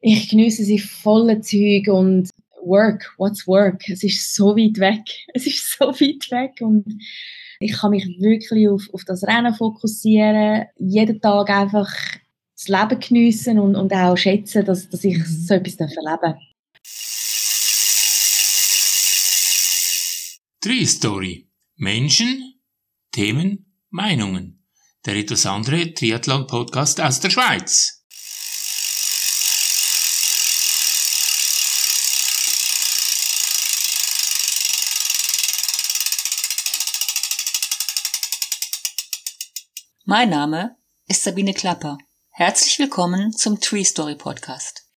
ich genieße sie voller Zeug und Work, what's Work? Es ist so weit weg. Es ist so weit weg und ich kann mich wirklich auf, auf das Rennen fokussieren, jeden Tag einfach das Leben geniessen und, und auch schätzen, dass, dass ich so etwas erleben darf. Tree Story. Menschen, Themen, Meinungen. Der etwas andere Triathlon-Podcast aus der Schweiz. Mein Name ist Sabine Klapper. Herzlich willkommen zum Tree Story Podcast.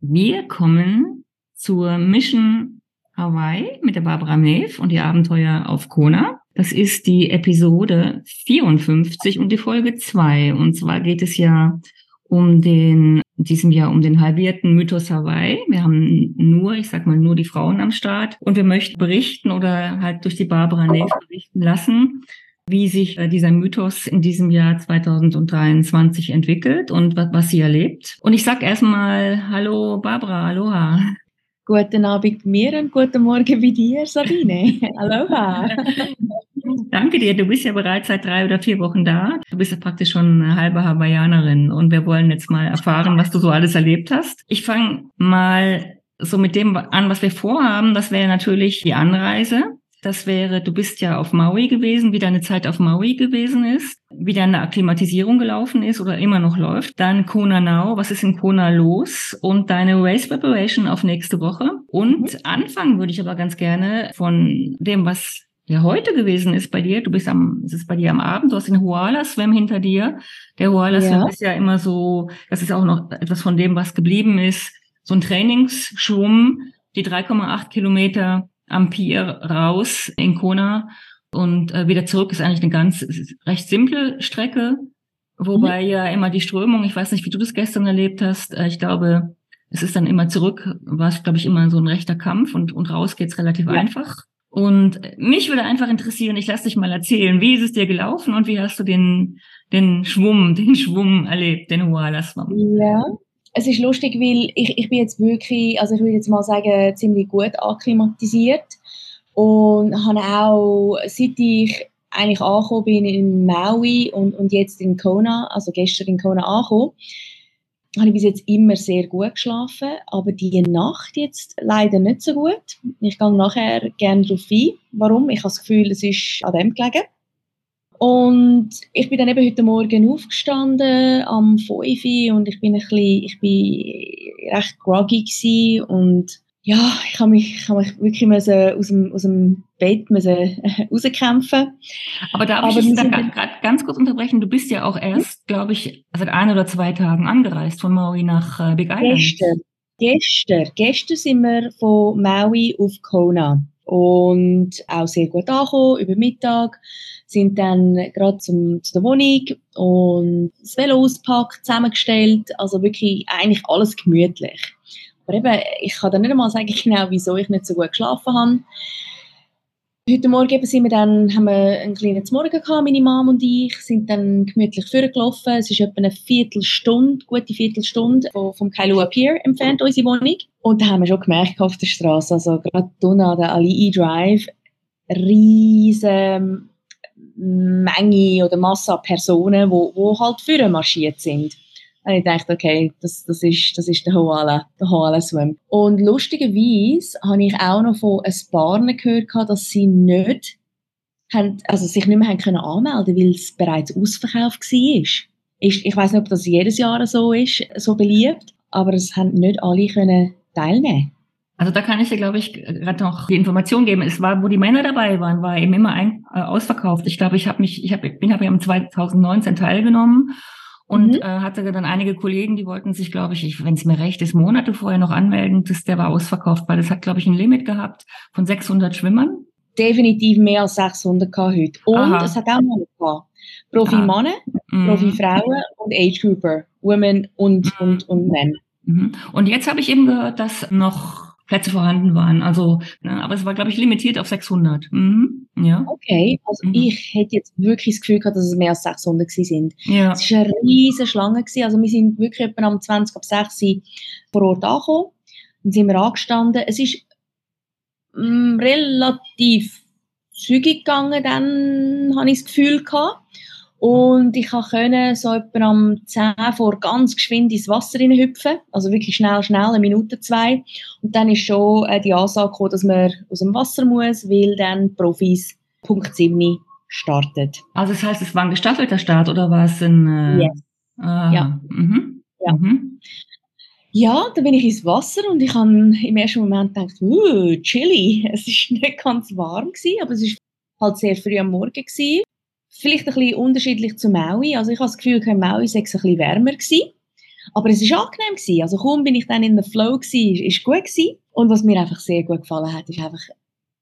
Wir kommen zur Mission Hawaii mit der Barbara Neff und die Abenteuer auf Kona. Das ist die Episode 54 und die Folge 2. Und zwar geht es ja um den, in diesem Jahr um den halbierten Mythos Hawaii. Wir haben nur, ich sag mal, nur die Frauen am Start und wir möchten berichten oder halt durch die Barbara Neff berichten lassen, wie sich äh, dieser Mythos in diesem Jahr 2023 entwickelt und was, sie erlebt. Und ich sag erstmal Hallo Barbara, Aloha. Guten Abend mir und guten Morgen bei dir, Sabine. Aloha. Danke dir. Du bist ja bereits seit drei oder vier Wochen da. Du bist ja praktisch schon eine halbe Hawaiianerin und wir wollen jetzt mal erfahren, was du so alles erlebt hast. Ich fange mal so mit dem an, was wir vorhaben. Das wäre natürlich die Anreise. Das wäre, du bist ja auf Maui gewesen, wie deine Zeit auf Maui gewesen ist, wie deine Akklimatisierung gelaufen ist oder immer noch läuft. Dann Kona Now, was ist in Kona los? Und deine Race Preparation auf nächste Woche. Und mhm. anfangen würde ich aber ganz gerne von dem, was ja heute gewesen ist bei dir. Du bist am, es ist bei dir am Abend, du hast den Huala Swim hinter dir. Der Huala Swim ja. ist ja immer so, das ist auch noch etwas von dem, was geblieben ist. So ein Trainingsschwumm, die 3,8 Kilometer am Pier raus in Kona und äh, wieder zurück ist eigentlich eine ganz recht simple Strecke, wobei mhm. ja immer die Strömung, ich weiß nicht, wie du das gestern erlebt hast, äh, ich glaube, es ist dann immer zurück, war es, glaube ich, immer so ein rechter Kampf und, und raus geht's relativ ja. einfach. Und mich würde einfach interessieren, ich lass dich mal erzählen, wie ist es dir gelaufen und wie hast du den, den Schwumm, den Schwumm erlebt, den Huala-Schwamm? Ja, es ist lustig, weil ich, ich bin jetzt wirklich, also ich würde jetzt mal sagen, ziemlich gut akklimatisiert und habe auch, seit ich eigentlich angekommen bin in Maui und, und jetzt in Kona, also gestern in Kona angekommen, habe ich bis jetzt immer sehr gut geschlafen, aber die Nacht jetzt leider nicht so gut. Ich gehe nachher gerne darauf ein. Warum? Ich habe das Gefühl, es ist an dem gelegen. Und ich bin dann eben heute Morgen aufgestanden am 5 Uhr und ich bin ein bisschen, ich bin recht groggy gewesen und ja, ich habe mich, ich habe mich wirklich müssen aus, dem, aus dem Bett müssen rauskämpfen. Aber darf Aber ich jetzt gerade ganz kurz unterbrechen? Du bist ja auch erst, glaube ich, seit ein oder zwei Tagen angereist von Maui nach äh, Big Island. Gestern, gestern, gestern sind wir von Maui auf Kona und auch sehr gut angekommen über Mittag sind dann gerade zum, zu der Wohnung und das Velo auspackt, zusammengestellt, also wirklich eigentlich alles gemütlich. Aber eben, ich kann dann nicht einmal sagen genau, wieso ich nicht so gut geschlafen habe. Heute Morgen sind wir dann, haben wir einen kleinen Morgen gehabt, meine Mom und ich, sind dann gemütlich vorgelaufen. Es ist etwa eine Viertelstunde, gute Viertelstunde vom Kailua Pier entfernt, unsere Wohnung. Und da haben wir schon gemerkt auf der Straße, also gerade unten an der Alii Drive, riesen Menge oder Masse an Personen, die wo, wo halt für marschiert sind. Und ich dachte, okay, das, das, ist, das ist der Hoala, der Hoala Swim. Und lustigerweise habe ich auch noch von ein paar gehört, dass sie nicht, haben, also sich nicht mehr haben können anmelden weil es bereits ausverkauft war. Ich, ich weiß nicht, ob das jedes Jahr so ist, so beliebt, aber es haben nicht alle können teilnehmen also da kann ich dir, glaube ich, gerade noch die Information geben. Es war, wo die Männer dabei waren, war eben immer ein, äh, ausverkauft. Ich glaube, ich habe mich, ich habe, bin habe ja im 2019 teilgenommen und mhm. äh, hatte dann einige Kollegen, die wollten sich, glaube ich, wenn es mir recht ist, Monate vorher noch anmelden. Das, der war ausverkauft, weil es hat, glaube ich, ein Limit gehabt von 600 Schwimmern. Definitiv mehr als 600 gehabt heute. Und Aha. es hat auch noch gehabt. Profi-Männer, ah. Profi-Frauen und Age-Grouper, Women und, mhm. und, und Men. Mhm. Und jetzt habe ich eben gehört, dass noch Plätze vorhanden waren. Also, ne, aber es war, glaube ich, limitiert auf 600. Mhm. Ja. Okay, also Mhm. ich hätte jetzt wirklich das Gefühl gehabt, dass es mehr als 600 gewesen sind. Ja. Es war eine riesige Schlange. Gewesen. Also wir sind wirklich etwa am 20 ab 6 Uhr vor Ort angekommen. Dann sind wir angestanden. Es ist mm, relativ zügig gegangen, dann habe ich das Gefühl gehabt. Und ich konnte so etwa am 10 vor ganz geschwind ins Wasser hüpfen. Also wirklich schnell, schnell, eine Minute, zwei. Und dann ist schon äh, die Ansage gekommen, dass man aus dem Wasser muss, weil dann Profis Punkt 7 starten. Also das heißt, es war ein gestaffelter Start oder war es ein... Äh, Yes. aha. Ja. Mhm. Ja. Mhm. Ja, dann bin ich ins Wasser und ich habe im ersten Moment gedacht, uh, chilly. Es ist nicht ganz warm gewesen, aber es ist halt sehr früh am Morgen gewesen. Vielleicht ein bisschen unterschiedlich zu Maui. Also ich habe das Gefühl, in Maui sei es ein bisschen wärmer gewesen. Aber es ist angenehm gewesen. Also kaum bin ich dann in der Flow gewesen, ist, gut gewesen. Und was mir einfach sehr gut gefallen hat, ist einfach,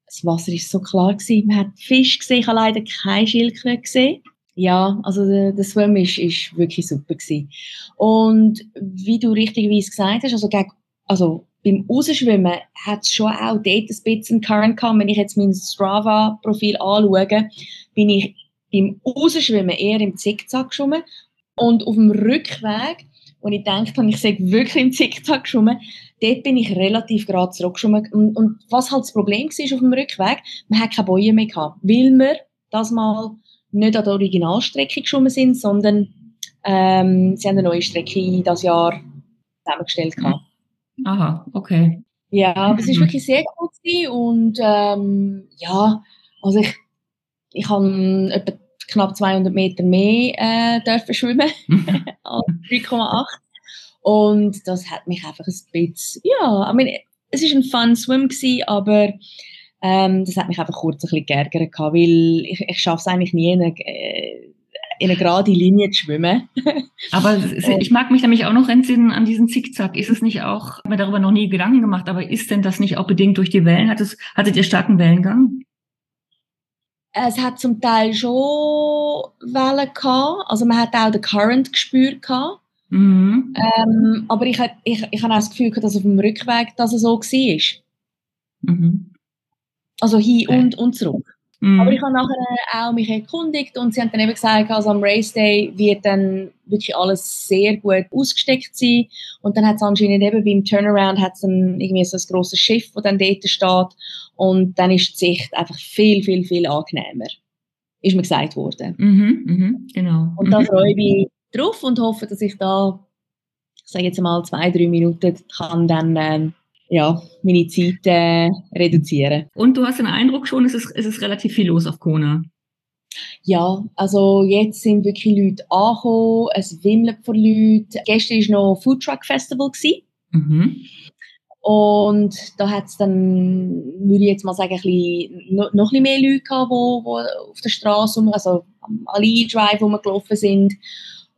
das Wasser ist so klar gewesen. Man hat Fisch gesehen, ich habe leider keine Schildkröte gesehen. Ja, also der, der Swim ist, ist wirklich super gewesen. Und wie du richtigerweise gesagt hast, also, gegen, also beim Rausschwimmen hat es schon auch dort ein bisschen Current gehabt. Wenn ich jetzt mein Strava-Profil anschaue, bin ich beim Rausschwimmen eher im Zickzack geschwommen. Und auf dem Rückweg, wo ich gedacht habe, ich sei wirklich im Zickzack geschwommen, dort bin ich relativ gerade zurückgeschwommen. Und, und was halt das Problem war auf dem Rückweg, man hat keine Bäume mehr gehabt, weil wir das mal nicht an der Originalstrecke geschwommen sind, sondern ähm, sie haben eine neue Strecke das Jahr zusammengestellt gehabt. Aha, okay. Ja, aber es ist Mhm. wirklich sehr gut und ähm, ja, also ich, ich habe etwa knapp 200 Meter mehr äh, dürfen schwimmen als 3,8 und das hat mich einfach ein bisschen, ja, I mean, es ist ein fun Swim gewesen, aber ähm, das hat mich einfach kurz ein bisschen geärgert weil ich, ich schaffe es eigentlich nie in eine, äh, in eine gerade Linie zu schwimmen. Aber ich mag mich nämlich auch noch entsinnen an diesen Zickzack. Ist es nicht auch, ich habe mir darüber noch nie Gedanken gemacht, aber ist denn das nicht auch bedingt durch die Wellen? Hat es, hattet ihr starken Wellengang? Es hat zum Teil schon Wellen gehabt, also man hat auch den Current gespürt gehabt. Mhm. Ähm, aber ich, hat- ich, ich habe auch das Gefühl, gehabt, dass auf dem Rückweg das so war. Mhm. Also hin Okay. und, und zurück. Mhm. Aber ich habe nachher auch mich erkundigt und sie haben dann eben gesagt, also am Race Day wird dann wirklich alles sehr gut ausgesteckt sein. Und dann hat es anscheinend eben beim Turnaround hat's dann irgendwie so ein grosses Schiff, das dann dort steht. Und dann ist die Sicht einfach viel, viel, viel angenehmer. Ist mir gesagt worden. Mhm, mhm, genau. Und da Mhm. freue ich mich drauf und hoffe, dass ich da, ich sage jetzt mal zwei, drei Minuten, kann dann ähm, ja, meine Zeit äh, reduzieren. Und du hast den Eindruck schon, es ist, es ist relativ viel los auf Kona. Ja, also jetzt sind wirklich Leute angekommen, es wimmelt von Leuten. Gestern war noch Food Truck Festival. Mhm. Und da hat es dann, würde ich jetzt mal sagen, ein bisschen, noch, noch ein bisschen mehr Leute gehabt, die, auf der Straße, also am Ali Drive rumgelaufen sind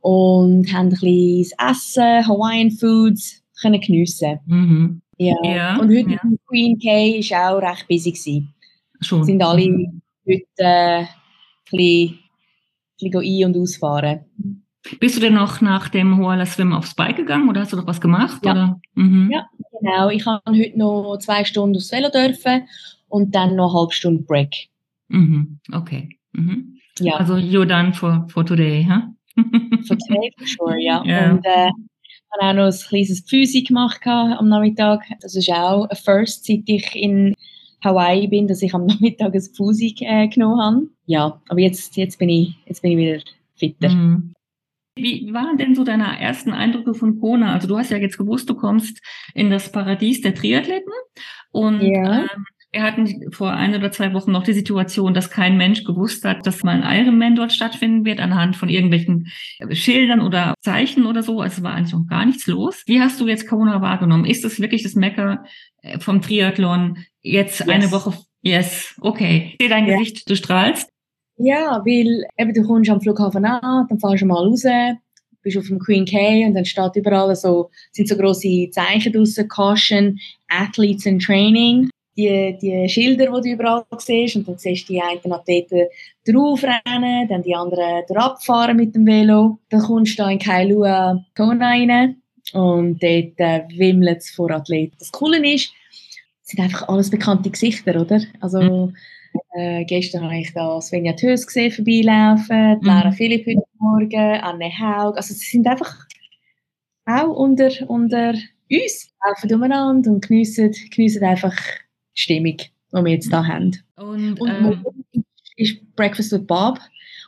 und haben ein bisschen das Essen, Hawaiian Foods können geniessen. Mhm. Ja. Ja, Und heute ja. Queen K war auch recht busy. Gewesen. Schon. Sind alle Mhm. heute äh, ein bisschen, ein bisschen ein- und ausfahren. Bist du denn noch nach dem Hoala Swim aufs Bike gegangen oder hast du noch was gemacht? Ja. Oder? Mhm. Ja. Genau, ich habe heute noch zwei Stunden aufs Velo dürfen und dann noch eine halbe Stunde Break. Mhm. Okay. Mhm. Ja, Also you're done for, for today, huh? for today for sure, ja. Ja. Und äh, ich habe auch noch ein kleines Physi gemacht am Nachmittag. Das ist auch ein First, seit ich in Hawaii bin, dass ich am Nachmittag ein Physi äh, genommen habe. Ja, aber jetzt, jetzt, bin ich, jetzt bin ich wieder fitter. Mhm. Wie waren denn so deine ersten Eindrücke von Kona? Also du hast ja jetzt gewusst, du kommst in das Paradies der Triathleten und Ja. ähm, wir hatten vor ein oder zwei Wochen noch die Situation, dass kein Mensch gewusst hat, dass mal ein Ironman dort stattfinden wird anhand von irgendwelchen äh, Schildern oder Zeichen oder so. Also es war eigentlich noch gar nichts los. Wie hast du jetzt Kona wahrgenommen? Ist das wirklich das Mecker äh, vom Triathlon? Jetzt Yes. eine Woche? Yes, okay. Ich sehe dein Ja. Gesicht, du strahlst. Ja, weil eben, du kommst am Flughafen an, dann fährst du mal raus, bist auf dem Queen K und dann steht überall so, sind so grosse Zeichen draussen, Caution, Athletes in Training. Die, die Schilder, die du überall siehst, und dann siehst du die einen Athleten draufrennen, dann die anderen abfahren mit dem Velo. Dann kommst du da in Kailua Kona rein und dort äh, wimmelt es vor Athleten. Das Coole ist, sind einfach alles bekannte Gesichter, oder? Also Mhm. Äh, gestern habe ich da Svenja Tös gesehen vorbeilaufen, die Lara Mhm. Philipp heute Morgen, Anne Haug. Also sie sind einfach auch unter, unter uns, laufen umeinander und geniessen, geniessen einfach die Stimmung, die wir jetzt da haben. Und, Und ähm, morgen ist Breakfast with Bob.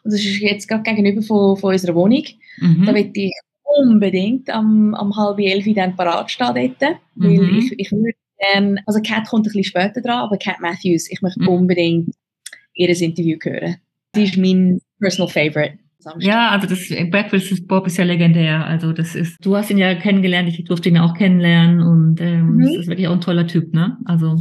Und das ist jetzt gerade gegenüber von, von unserer Wohnung. mhm. Da will ich unbedingt am, am halb elf dann parat stehen dort. Weil Mhm. ich, ich würde gerne, also Cat kommt ein bisschen später dran, aber Cat Matthews, ich möchte Mhm. unbedingt ihr Interview hören. Sie ist mein personal favorite. Ja, also das Breakfast with Bob ist ja legendär. Also das ist, du hast ihn ja kennengelernt, ich durfte ihn ja auch kennenlernen und ähm, Mhm. das ist wirklich auch ein toller Typ, ne? Also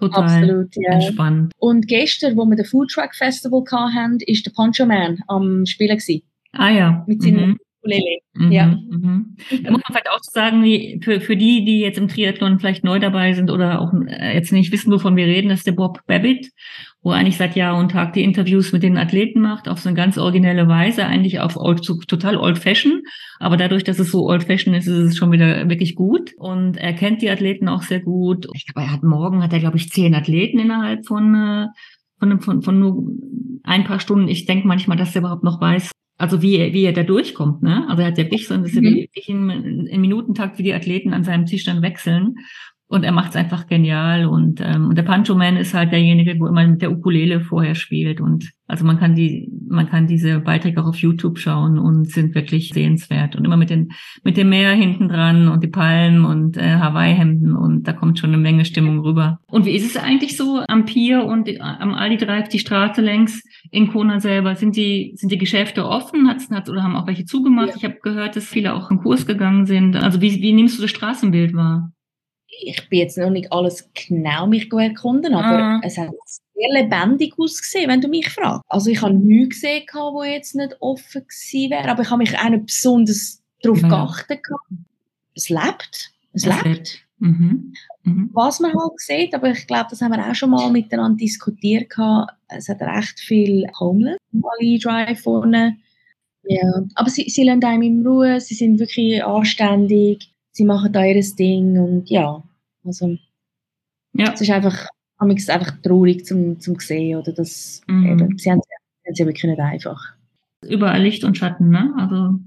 total Absolut, ja. entspannt. Und gestern, wo wir den Food Truck Festival hatten, ist der Poncho Man am Spielen gewesen. Ah ja. Mit seinen mhm. Ukulele. Mhm. Ja. Mhm. Da muss man vielleicht auch sagen, wie für, für die, die jetzt im Triathlon vielleicht neu dabei sind oder auch äh, jetzt nicht wissen, wovon wir reden, ist der Bob Babbitt, wo er eigentlich seit Jahr und Tag die Interviews mit den Athleten macht, auf so eine ganz originelle Weise, eigentlich auf old, total old fashion. Aber dadurch, dass es so old fashion ist, ist es schon wieder wirklich gut. Und er kennt die Athleten auch sehr gut. Ich glaube, er hat morgen, hat er, glaube ich, zehn Athleten innerhalb von, äh, von, von, von nur ein paar Stunden. Ich denke manchmal, dass er überhaupt noch weiß, also wie, er- wie er da durchkommt, ne? Also er hat ja wirklich so, dass er Mhm. wirklich in, in Minutentakt, wie die Athleten an seinem Tisch dann wechseln. Und er macht es einfach genial. Und, ähm, und der Pancho Man ist halt derjenige, wo immer mit der Ukulele vorher spielt. Und also man kann die, man kann diese Beiträge auch auf YouTube schauen und sind wirklich sehenswert. Und immer mit den, mit dem Meer hinten dran und die Palmen und äh, Hawaii-Hemden und da kommt schon eine Menge Stimmung rüber. Und wie ist es eigentlich so am Pier und am Aldi Drive, die Straße längs in Kona selber? Sind die, sind die Geschäfte offen? Hat's, hat's, oder haben auch welche zugemacht? Ja. Ich habe gehört, dass viele auch in Kurs gegangen sind. Also wie, wie nimmst du das Straßenbild wahr? Ich bin jetzt noch nicht alles genau mich erkunden, aber Ah. es hat sehr lebendig ausgesehen, wenn du mich fragst. Also ich habe nichts gesehen, wo jetzt nicht offen gewesen wäre, aber ich habe mich auch nicht besonders darauf Ja. geachtet. Es lebt. Es, Es lebt. lebt. Mhm. Mhm. Was man halt sieht, aber ich glaube, das haben wir auch schon mal miteinander diskutiert. Es hat recht viel Homeless am Ali Drive vorne. Ja, aber sie, sie lassen einem in Ruhe, sie sind wirklich anständig, sie machen da ihr Ding und ja, also Ja. es ist einfach, amigs einfach traurig zum, zum sehen, oder das, Mhm. eben, sie haben es ja wirklich nicht einfach. überall Licht und Schatten, ne? Also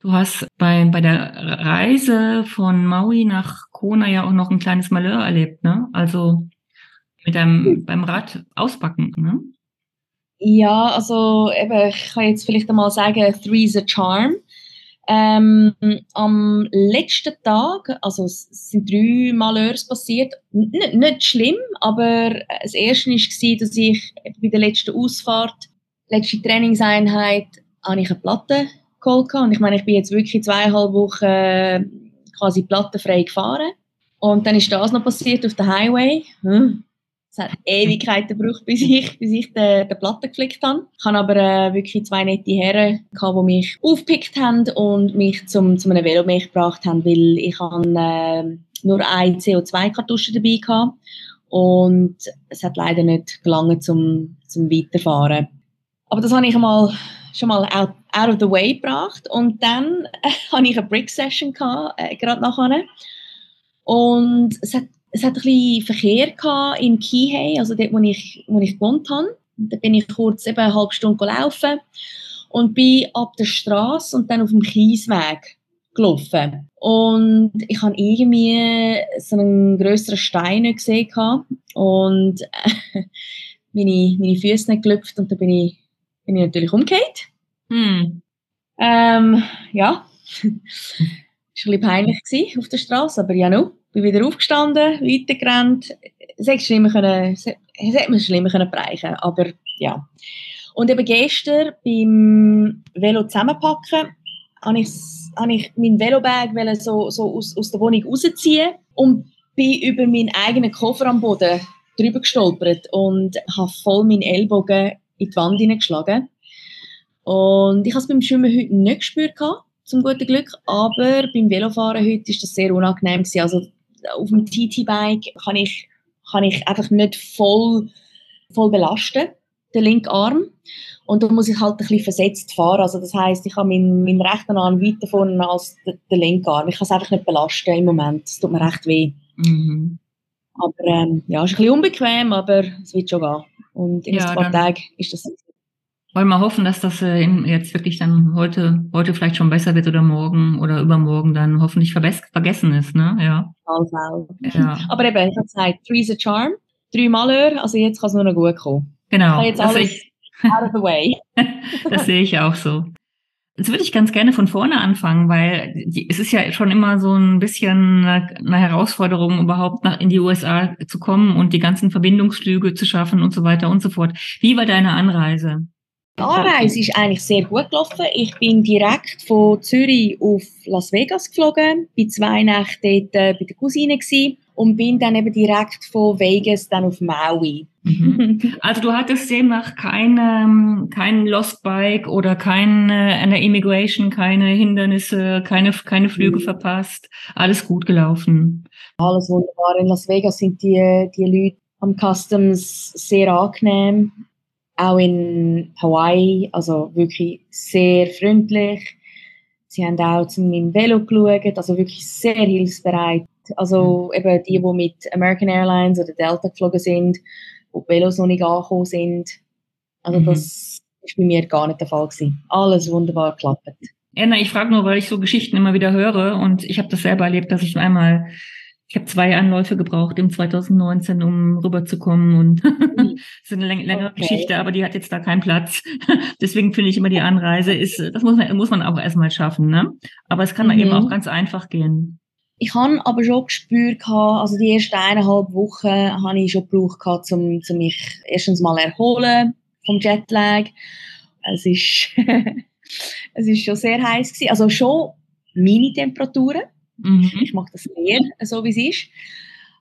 du hast bei, bei der Reise von Maui nach Kona ja auch noch ein kleines Malheur erlebt, ne? Also mit deinem beim Rad auspacken, ne? Ja, also eben, ich kann jetzt vielleicht einmal sagen, Three's a Charm. Ähm, am letzten Tag, also es sind drei Malheurs passiert, N nicht schlimm, aber das erste war, dass ich bei der letzten Ausfahrt, letzte Trainingseinheit, habe ich eine Platte geholt und ich meine, ich bin jetzt wirklich zweieinhalb Wochen quasi plattenfrei gefahren und dann ist das noch passiert auf der Highway. Hm. Es hat Ewigkeiten gebraucht, bis ich, bis ich den, den Platten geflickt habe. Ich habe aber äh, wirklich zwei nette Herren, gehabt, die mich aufgepickt haben und mich zum, zu einem Velomech gebracht haben, weil ich habe, äh, nur eine CO2-Kartusche dabei hatte und es hat leider nicht gelangen zum, zum Weiterfahren. Aber das habe ich einmal, schon mal out, out of the way gebracht und dann äh, hatte ich eine Brick-Session, äh, gerade nachher. Und es hat es hat ein bisschen Verkehr gehabt in Kihei, also dort, wo ich, wo ich gewohnt habe. Und da bin ich kurz eben eine halbe Stunde gelaufen und bin ab der Straße und dann auf dem Kiesweg gelaufen. Und ich habe irgendwie so einen grösseren Stein nicht gesehen und meine, meine Füße nicht gelüpft und da bin ich, bin ich natürlich umgekehrt. Hm. Ähm, ja, es war ein bisschen peinlich auf der Straße, aber ja, no bin wieder aufgestanden, weitergerannt. Es hätte schlimmer können, es hätte mir schlimmer können bereichen, aber ja. Und eben gestern beim Velo zusammenpacken, habe ich, habe ich meinen Velobag so, so aus, aus der Wohnung rausziehen und bin über meinen eigenen Koffer am Boden drüber gestolpert und habe voll meinen Ellbogen in die Wand hineingeschlagen. Und ich habe es beim Schwimmen heute nicht gespürt, zum guten Glück, aber beim Velofahren heute ist das sehr unangenehm gewesen. Also auf dem TT-Bike kann ich, kann ich einfach nicht voll, voll belasten, den linken Arm. Und da muss ich halt ein bisschen versetzt fahren. Also das heißt, ich habe meinen, meinen rechten Arm weiter vorne als den, den linken Arm. Ich kann es einfach nicht belasten im Moment. Es tut mir recht weh. Mhm. Aber ähm, ja, es ist ein bisschen unbequem, aber es wird schon gehen. Und in Ja, ein paar Tagen ist das Wollen wir hoffen, dass das äh, jetzt wirklich dann heute, heute vielleicht schon besser wird oder morgen oder übermorgen dann hoffentlich vergessen ist, ne? Ja. Fall. Ja. Aber eben, ich habe gesagt, three's a charm, drei Malheur, also jetzt kann es nur noch gut kommen. Genau. kann jetzt sehe alles- ich, Out of the way. das sehe ich auch so. Jetzt würde ich ganz gerne von vorne anfangen, weil es ist ja schon immer so ein bisschen eine eine Herausforderung, überhaupt nach in die USA zu kommen und die ganzen Verbindungsflüge zu schaffen und so weiter und so fort. Wie war deine Anreise? Die Anreise ist eigentlich sehr gut gelaufen. Ich bin direkt von Zürich auf Las Vegas geflogen, bin zwei Nächte dort äh, bei der Cousine gewesen und bin dann eben direkt von Vegas dann auf Maui. Mhm. Also du hattest demnach kein, ähm, kein Lost Bike oder kein, äh, an der Immigration, keine Hindernisse, keine, keine Flüge Mhm. verpasst. Alles gut gelaufen. Alles wunderbar. In Las Vegas sind die, die Leute am Customs sehr angenehm. Auch in Hawaii, also wirklich sehr freundlich. Sie haben auch zu meinem Velo geschaut, also wirklich sehr hilfsbereit. Also eben die, die mit American Airlines oder Delta geflogen sind, wo die Velos noch nicht angekommen sind. Also Mhm. das ist bei mir gar nicht der Fall gewesen. Alles wunderbar geklappt. Ja, na, ich frage nur, weil ich so Geschichten immer wieder höre und ich habe das selber erlebt, dass ich einmal, ich habe zwei Anläufe gebraucht im 2019, um rüberzukommen und das ist eine läng längere Okay. Geschichte, aber die hat jetzt da keinen Platz. Deswegen finde ich immer die Anreise ist, das muss man, muss man auch erstmal schaffen, ne? Aber es kann Mhm. eben auch ganz einfach gehen. Ich habe aber schon gespürt, also die ersten eineinhalb Wochen habe ich schon gebraucht, um, um mich erstens mal erholen vom Jetlag. Es ist, es ist schon sehr heiß gewesen. Also schon meine Temperaturen. Mhm. Ich mag das sehr, so wie es ist.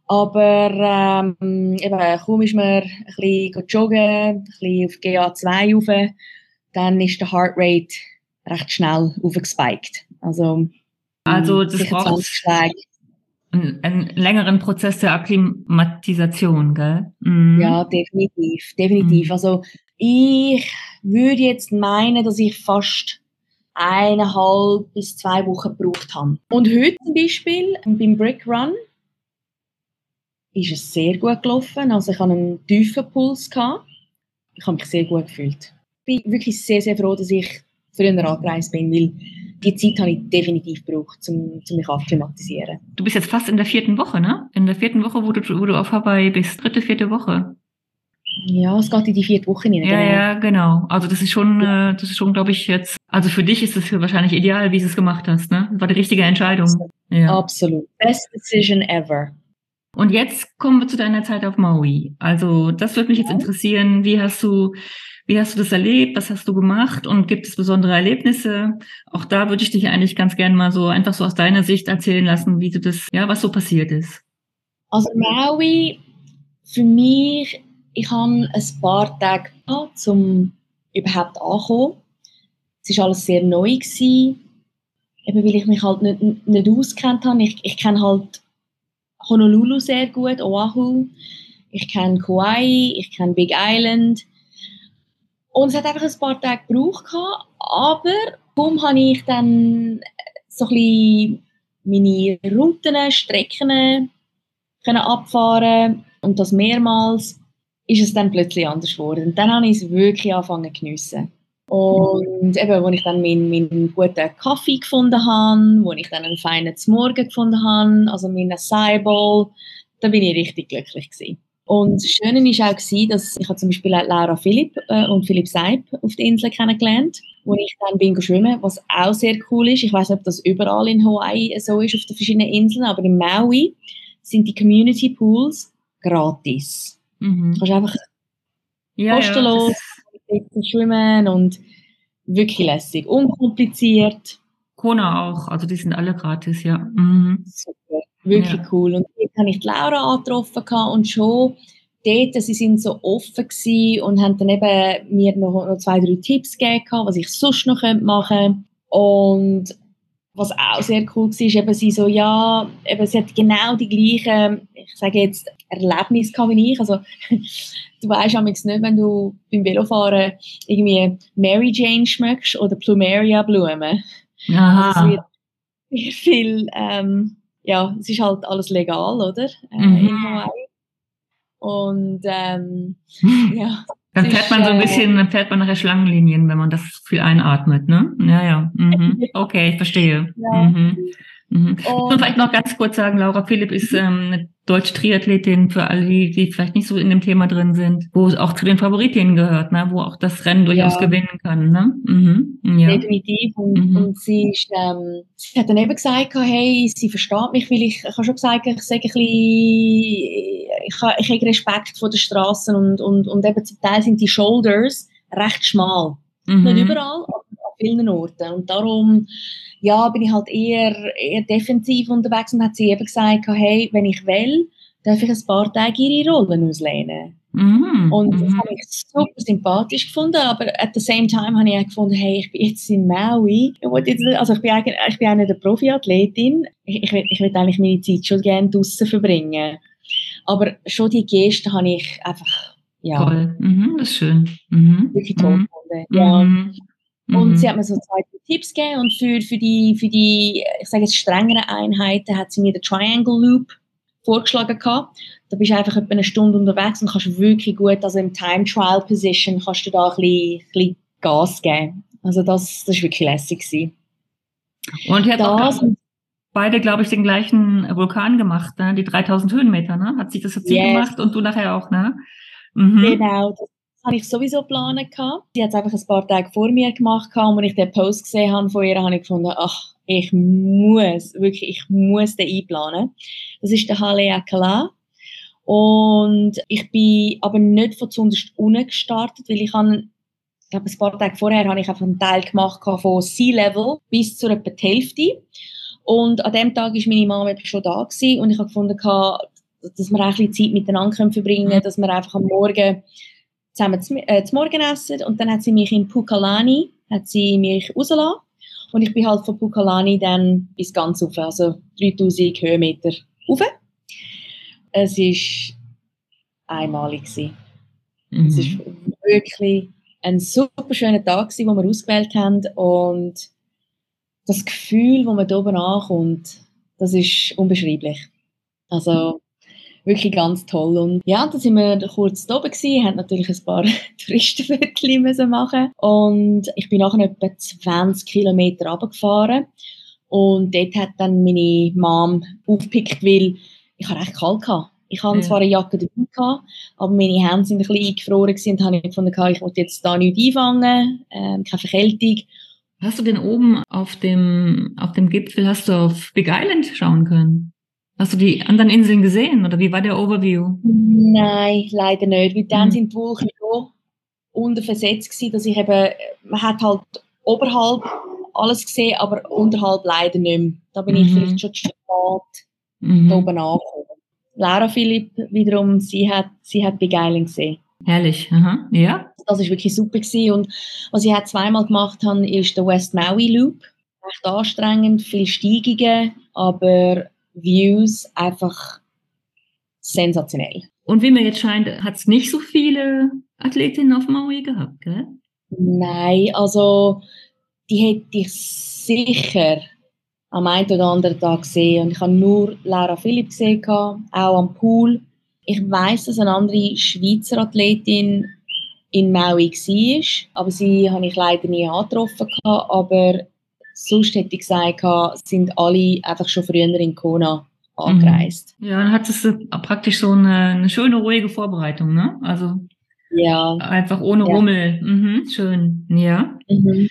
Aber ähm, eben, kaum ist man ein bisschen joggen, ein bisschen auf GA2 rauf, dann ist der Heart Rate recht schnell aufgespiked. Also, Also das sicher braucht 20 Schläge. einen, einen längeren Prozess der Akklimatisation, gell? Mhm. Ja, definitiv, definitiv. Mhm. Also ich würde jetzt meinen, dass ich fast eineinhalb bis zwei Wochen gebraucht habe. Und heute zum Beispiel beim Brick Run ist es sehr gut gelaufen. Also ich hatte einen tiefen Puls. Gehabt. Ich habe mich sehr gut gefühlt. Ich bin wirklich sehr, sehr froh, dass ich früher angereist bin, weil die Zeit habe ich definitiv gebraucht, um, um mich akklimatisieren. Du bist jetzt fast in der vierten Woche, ne? In der vierten Woche, wo du, wo du auf Hawaii bist. Dritte, vierte Woche. Ja, es geht in die vierte Woche rein. Ja, ja, genau. Also das ist schon, äh, das ist schon, glaube ich, jetzt. Also für dich ist es wahrscheinlich ideal, wie du es gemacht hast, ne? Das war die richtige Entscheidung. Ja. Absolut. Best decision ever. Und jetzt kommen wir zu deiner Zeit auf Maui. Also das würde mich jetzt interessieren. Wie hast du, wie hast du das erlebt? Was hast du gemacht? Und gibt es besondere Erlebnisse? Auch da würde ich dich eigentlich ganz gern mal so einfach so aus deiner Sicht erzählen lassen, wie du das, ja, was so passiert ist. Also Maui, für mich, ich habe ein paar Tage gehabt, um überhaupt anzukommen. Es war alles sehr neu. Gewesen, eben weil ich mich halt nicht, nicht auskennt habe. Ich, ich kenne halt Honolulu sehr gut, Oahu. Ich kenne Kauai, ich kenne Big Island. Und es hat einfach ein paar Tage gebraucht, aber kaum habe ich dann so ein meine Routen, Strecken können abfahren und das mehrmals, ist es dann plötzlich anders geworden. Und dann habe ich es wirklich angefangen zu geniessen. Und eben, als ich dann meinen, meinen guten Kaffee gefunden habe, wo ich dann einen feinen Morgen gefunden habe, also meinen Acai da bin ich richtig glücklich gewesen. Und das Schöne war auch, dass ich habe zum Beispiel auch Laura Philipp äh, und Philipp Seib auf der Insel kennengelernt, wo ich dann bin schwimmen, was auch sehr cool ist. Ich weiß nicht, ob das überall in Hawaii so ist, auf den verschiedenen Inseln, aber in Maui sind die Community Pools gratis. Mhm. Du kannst einfach Ja, kostenlos ja, schwimmen und wirklich lässig, unkompliziert. Kona auch. Also die sind alle gratis, ja. Mhm. Super, wirklich Ja. cool. Und dort habe ich die Laura angetroffen und schon dort, sie sind so offen gewesen und haben dann eben mir noch, noch zwei, drei Tipps gegeben, was ich sonst noch machen könnte. Und was auch sehr cool war, ist eben sie so, ja, eben sie hat genau die gleichen, ich sage jetzt, Erlebnisse gehabt wie ich. Also, du weißt amigs nicht, wenn du beim Velofahren irgendwie Mary Jane schmeckst oder Plumeria Blumen. Also es Aha. wird viel ähm, ja, es ist halt alles legal, oder? Äh, Mhm. Und ähm, ja, Dann fährt man so ein bisschen, dann fährt man nachher Schlangenlinien, wenn man das viel einatmet, ne? Ja, ja. Mhm. Okay, ich verstehe. Ja. Mhm. Mhm. Ich muss vielleicht noch ganz kurz sagen, Laura Philipp ist ähm, eine deutsche Triathletin für alle, die, die vielleicht nicht so in dem Thema drin sind, wo es auch zu den Favoritinnen gehört, ne? wo auch das Rennen durchaus Ja. gewinnen kann. Ne? Mhm. Ja. definitiv. Und, Mhm. und sie, ist, ähm, sie hat dann eben gesagt, hey, sie versteht mich, weil ich, ich habe schon gesagt, ich sage ein bisschen, ich, ha- ich habe Respekt vor den Straßen und, und, und eben zum Teil sind die Shoulders recht schmal. Mhm. Nicht überall, aber vielen Orten. Und darum, ja, bin ich halt eher, eher defensiv unterwegs und hat sie eben gesagt, hey, wenn ich will, darf ich ein paar Tage ihre Rollen auslehnen. Mhm. Und das mhm. habe ich super sympathisch gefunden, aber at the same time habe ich auch gefunden, hey, ich bin jetzt in Maui. Jetzt, also ich bin eigentlich, ich bin auch nicht eine Profiathletin. Ich, ich, will, ich will eigentlich meine Zeit schon gerne draußen verbringen. Aber schon die Geste habe ich einfach, ja, Toll. Mhm. Das ist schön. Mhm. wirklich toll Mhm. gefunden. Ja. Mhm. Und Mhm. sie hat mir so zwei Tipps gegeben und für, für, die, für die, ich sage jetzt strengeren Einheiten hat sie mir den Triangle Loop vorgeschlagen gehabt. Da bist du einfach etwa eine Stunde unterwegs und kannst wirklich gut, also im Time Trial Position kannst du da ein bisschen, ein bisschen Gas geben. Also das, das ist wirklich lässig gewesen. Und ihr habt auch Das, beide, glaube ich, den gleichen Vulkan gemacht, ne? die 3000 Höhenmeter, ne? Hat sich das jetzt sie Yes. gemacht und du nachher auch, ne? Mhm. Genau, das habe ich sowieso geplant. Sie hat es einfach ein paar Tage vor mir gemacht und als ich den Post gesehen habe von ihr, habe ich gefunden, ach, ich muss, wirklich, ich muss den einplanen. Das ist der Halle Akala. Und ich bin aber nicht von zuunterst unten gestartet, weil ich habe, ich glaube, ein paar Tage vorher habe ich einfach einen Teil gemacht von Sea Level bis zur etwa die Hälfte. Und an dem Tag ist meine Mama schon da gewesen und ich habe gefunden, dass wir ein bisschen Zeit miteinander verbringen können, dass wir einfach am Morgen zusammen zum, äh, zum Morgen essen. Und dann hat sie mich in Pukalani, hat sie mich rausgelassen. Und ich bin halt von Pukalani dann bis ganz rauf, also 3000 Höhenmeter rauf. Es war einmalig. Gewesen. Mhm. Es war wirklich ein super schöner Tag, gewesen, den wir ausgewählt haben. Und das Gefühl, das man hier oben ankommt, das ist unbeschreiblich. Also wirklich ganz toll. Und ja, da sind wir kurz da oben gewesen, haben natürlich ein paar Touristenviertel müssen machen und ich bin nachher etwa 20 Kilometer runtergefahren und dort hat dann meine Mom aufgepickt, weil ich hatte recht kalt gehabt. Ich hatte Ja. zwar eine Jacke dabei gehabt, aber meine Hände sind ein bisschen eingefroren und habe ich gefunden, ich wollte jetzt da nichts einfangen, ähm, keine Verkältung. Hast du denn oben auf dem, auf dem Gipfel, hast du auf Big Island schauen können? Hast du die anderen Inseln gesehen oder wie war der Overview? Nein, leider nicht, weil dann Mhm. sind die Wolken so unterversetzt gewesen, dass ich eben, man hat halt oberhalb alles gesehen, aber unterhalb leider nicht mehr. Da bin ich Mhm. vielleicht schon zu spät Mhm. da oben angekommen. Laura Philipp wiederum, sie hat, sie hat Big Island gesehen. Herrlich, aha. Ja? Das ist wirklich super gewesen. Und was ich auch zweimal gemacht habe, ist der West Maui Loop. Recht anstrengend, viele Steigungen, aber Views einfach sensationell. Und wie mir jetzt scheint, hat es nicht so viele Athletinnen auf Maui gehabt, gell? Nein, also die hätte ich sicher am einen oder anderen Tag gesehen. Und ich habe nur Laura Philipp gesehen, auch am Pool. Ich weiß, dass eine andere Schweizer Athletin in Maui war, aber sie habe ich leider nie angetroffen. Aber sonst hätte ich gesagt, sind alle einfach schon früher in Kona angereist. Ja, dann hat es praktisch so eine, eine schöne, ruhige Vorbereitung, ne? Also Ja. einfach ohne Ja. Rummel. Mhm, schön, ja. Mhm.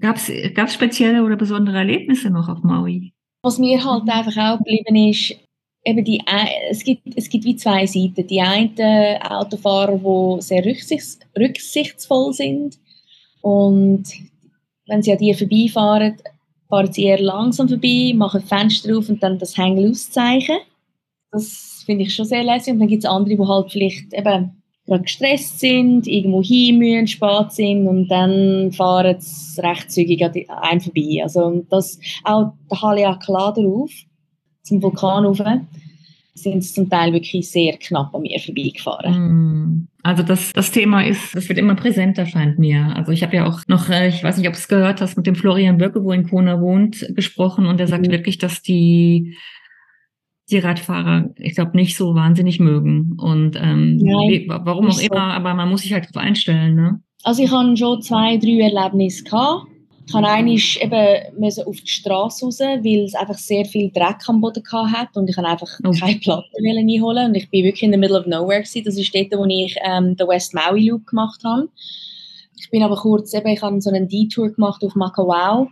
Gab es spezielle oder besondere Erlebnisse noch auf Maui? Was mir halt einfach auch geblieben ist, eben die, es gibt, es gibt wie zwei Seiten. Die einen Autofahrer, die sehr rücksichts, rücksichtsvoll sind und wenn sie an dir vorbeifahren, fahren sie eher langsam vorbei, machen Fenster auf und dann das Hang-Loose-Zeichen. Das finde ich schon sehr lässig. Und dann gibt es andere, die halt vielleicht eben gerade gestresst sind, irgendwo hin müssen, spät sind und dann fahren sie recht zügig an einem vorbei. Also das, auch der Haleakala drauf, zum Vulkan rauf, sind sie zum Teil wirklich sehr knapp an mir vorbeigefahren. Hm. Also das, das Thema ist, das wird immer präsenter, scheint mir. Also ich habe ja auch noch, äh, ich weiß nicht, ob du es gehört hast, mit dem Florian Böcke, wo in Kona wohnt, gesprochen und er sagt mhm. wirklich, dass die die Radfahrer, ich glaube, nicht so wahnsinnig mögen. Und ähm, Nein, warum auch immer, so. aber man muss sich halt darauf einstellen. Ne? Also ich habe schon zwei, drei Erlebnisse gehabt. Ich habe einmal eben müssen auf die Straße raus, weil es einfach sehr viel Dreck am Boden hat und ich habe einfach oh. keine Platte einholen und ich bin wirklich in the middle of nowhere gewesen. Das ist dort, wo ich ähm, den West Maui Loop gemacht habe. Ich bin aber kurz, eben, ich habe so einen Detour gemacht auf Makawao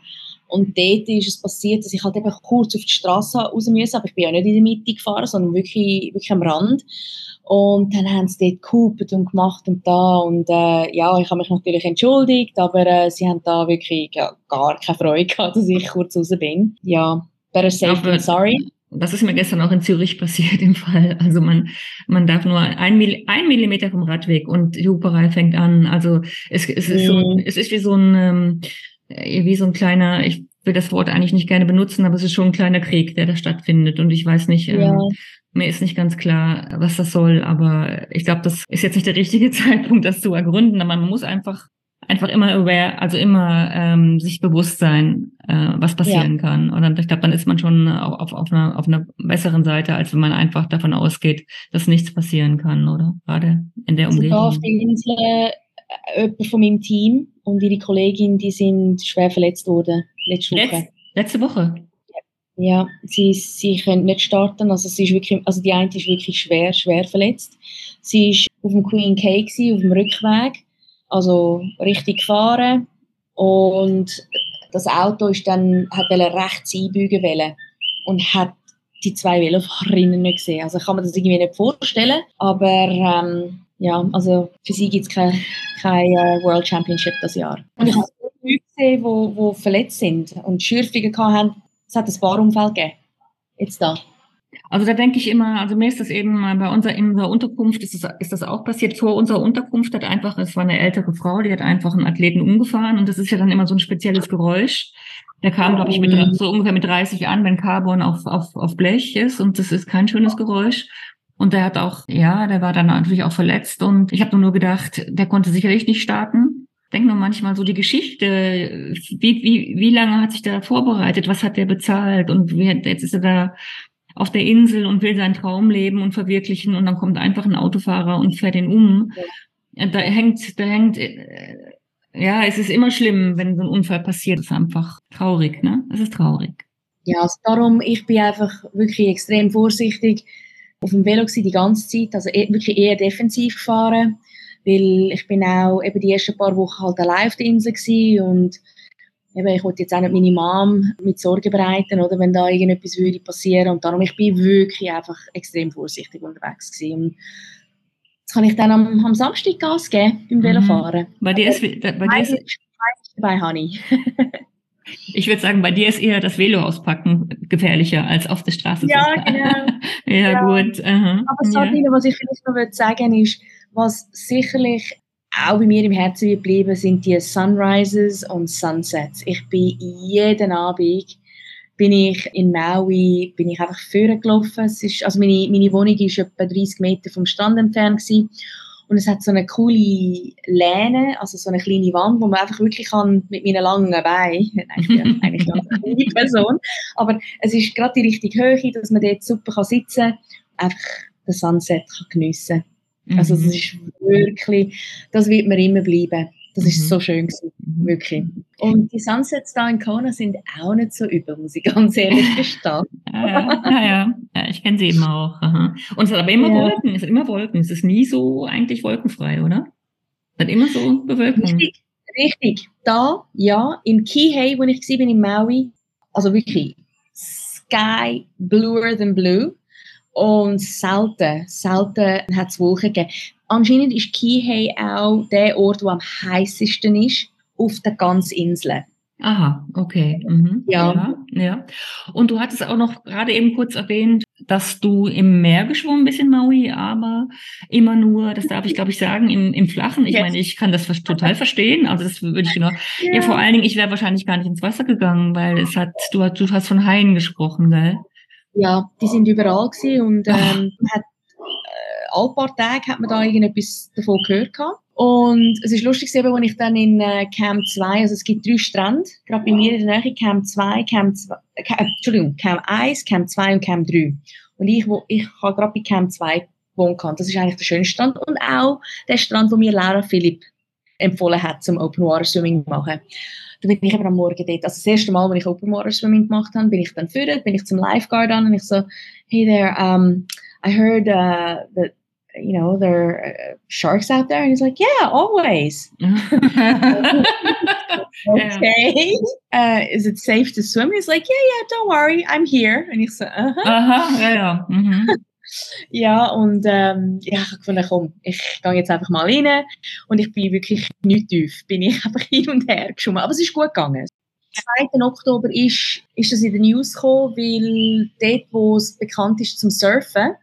und dort ist es passiert, dass ich halt eben kurz auf die Straße raus musste, aber ich bin ja nicht in der Mitte gefahren, sondern wirklich, wirklich am Rand. Und dann haben sie dort gehupert und gemacht und da. Und äh, ja, ich habe mich natürlich entschuldigt, aber äh, sie haben da wirklich ja, gar keine Freude gehabt, dass ich kurz raus bin. Ja, better safe than sorry. Das ist mir gestern auch in Zürich passiert im Fall. Also man, man darf nur ein, Mill ein Millimeter vom Radweg und die Huperei fängt an. Also es, es, ist, so, mhm. es ist wie so ein, ähm, wie so ein kleiner, ich will das Wort eigentlich nicht gerne benutzen, aber es ist schon ein kleiner Krieg, der da stattfindet. Und ich weiß nicht, ähm, ja. ähm, mir ist nicht ganz klar, was das soll, aber ich glaube, das ist jetzt nicht der richtige Zeitpunkt, das zu ergründen, aber man muss einfach einfach immer aware, also immer ähm, sich bewusst sein, äh, was passieren ja. kann. Und ich glaube, dann ist man schon auf, auf, einer, auf einer besseren Seite, als wenn man einfach davon ausgeht, dass nichts passieren kann, oder? Gerade in der Umgebung. Also auf der Insel äh, jemand von meinem Team und ihre Kollegin, die sind schwer verletzt worden letzte Woche. Letz, letzte Woche? Ja, sie, sie können nicht starten. Also, sie ist wirklich, also die eine ist wirklich schwer, schwer verletzt. Sie ist auf dem Queen K gewesen, auf dem Rückweg, also richtig gefahren. Und das Auto ist dann, hat rechts einbügen wollen und hat die zwei Velofahrerinnen nicht gesehen. Also kann mir das irgendwie nicht vorstellen, aber ähm, ja, also für sie gibt es keine, keine World Championship das Jahr. Und ich habe Leute gesehen, die, verletzt sind und Schürfungen haben es hat ein paar Unfälle gegeben. Jetzt da. Also da denke ich immer, also mir ist das eben bei unserer, in unserer Unterkunft ist das, ist das auch passiert. Vor unserer Unterkunft hat einfach, es war eine ältere Frau, die hat einfach einen Athleten umgefahren und das ist ja dann immer so ein spezielles Geräusch. Der kam, glaube ich, mit, mhm. so ungefähr mit 30 an, wenn Carbon auf, auf, auf Blech ist und das ist kein schönes Geräusch. Und der hat auch, ja, der war dann natürlich auch verletzt und ich habe nur gedacht, der konnte sicherlich nicht starten denke nur manchmal so die Geschichte, wie, wie, wie lange hat sich da vorbereitet, was hat der bezahlt und jetzt ist er da auf der Insel und will seinen Traum leben und verwirklichen und dann kommt einfach ein Autofahrer und fährt ihn um. Ja. Da hängt, da hängt, äh, ja, es ist immer schlimm, wenn so ein Unfall passiert. Es ist einfach traurig, ne? Es ist traurig. Ja, also darum, ich bin einfach wirklich extrem vorsichtig auf dem Velo die ganze Zeit, also e, wirklich eher defensiv gefahren weil ich bin auch eben die ersten paar Wochen halt allein auf der Insel und eben, ich wollte jetzt auch nicht meine Mom mit Sorgen bereiten, oder wenn da irgendetwas würde passieren und darum, ich bin wirklich einfach extrem vorsichtig unterwegs gewesen und jetzt kann ich dann am, am Samstag Gas geben beim Velofahren. Mhm. Bei dir ist, bei dir ist, bei Honey. Ich würde sagen, bei dir ist eher das Velo auspacken gefährlicher als auf der Straße. Ja, genau. Ja, ja, gut. Aha. Aber Sabine, ja. was ich vielleicht noch sagen ist, was sicherlich auch bei mir im Herzen geblieben sind die Sunrises und Sunsets. Ich bin jeden Abend bin ich in Maui, bin ich einfach vorgelaufen. Es ist, also meine, meine Wohnung ist etwa 30 Meter vom Strand entfernt gewesen. Und es hat so eine coole Lehne, also so eine kleine Wand, wo man einfach wirklich kann mit meinen langen Beinen, eigentlich, eigentlich eine kleine Person, aber es ist gerade die richtige Höhe, dass man dort super kann sitzen kann, einfach den Sunset kann geniessen kann. Also es mhm. ist wirklich, das wird mir immer bleiben. Das ist mhm. so schön gewesen, mhm. wirklich. Und die Sunsets da in Kona sind auch nicht so übel, muss ich ganz ehrlich gestehen. ja, ja, ja, ja, ich kenne sie eben auch. Aha. Und es hat aber immer ja. Wolken, es hat immer Wolken. Es ist nie so eigentlich wolkenfrei, oder? Es hat immer so Bewölkung. Richtig, richtig. Da, ja, in Kihei, wo ich war, bin in Maui, also wirklich sky bluer than blue. Und selten, selten hat es Wolken gegeben. Anscheinend ist Kihei auch der Ort, der am heißesten ist auf der ganzen Insel. Aha, okay. Mhm. Ja. ja. ja. Und du hattest auch noch gerade eben kurz erwähnt, dass du im Meer geschwommen bist in Maui, aber immer nur, das darf ich glaube ich sagen, im, im Flachen. Ich Jetzt. meine, ich kann das total verstehen. Also das würde ich genau. Ja. ja, vor allen Dingen, ich wäre wahrscheinlich gar nicht ins Wasser gegangen, weil es hat, du, du hast von Haien gesprochen, gell? Ja, die sind überall gewesen und ähm, hat, alle paar Tage hat man da irgendetwas davon gehört gehabt. Und es ist lustig, eben, als ich dann in äh, Camp 2, also es gibt drei Strände, gerade bei mir in der Nähe, Camp 2, Camp 2, äh, Entschuldigung, Camp 1, Camp 2 und Camp 3. Und ich, wo, ich habe gerade bei Camp 2 gewohnt. Das ist eigentlich der schönste Strand und auch der Strand, wo mir Laura Philipp empfohlen hat, zum Open Water Swimming zu machen. Da bin ich eben am Morgen dort. Also das erste Mal, als ich Open Water Swimming gemacht habe, bin ich dann führen, bin ich zum Lifeguard an und ich so, hey there, um, I heard uh, that you know, there are uh, sharks out there? And he's like, yeah, always. okay. Uh, is it safe to swim? He's like, yeah, yeah, don't worry, I'm here. And ich so, aha. Aha, ja, ja. Mhm. ja, und ähm, ja, ich gefunden, komm, ich gehe jetzt einfach mal rein. Und ich bin wirklich nicht tief. Bin ich einfach hin und her geschwommen. Aber es ist gut gegangen. Am 2. Oktober ist, ist das in den News gekommen, weil dort, wo es bekannt ist zum Surfen,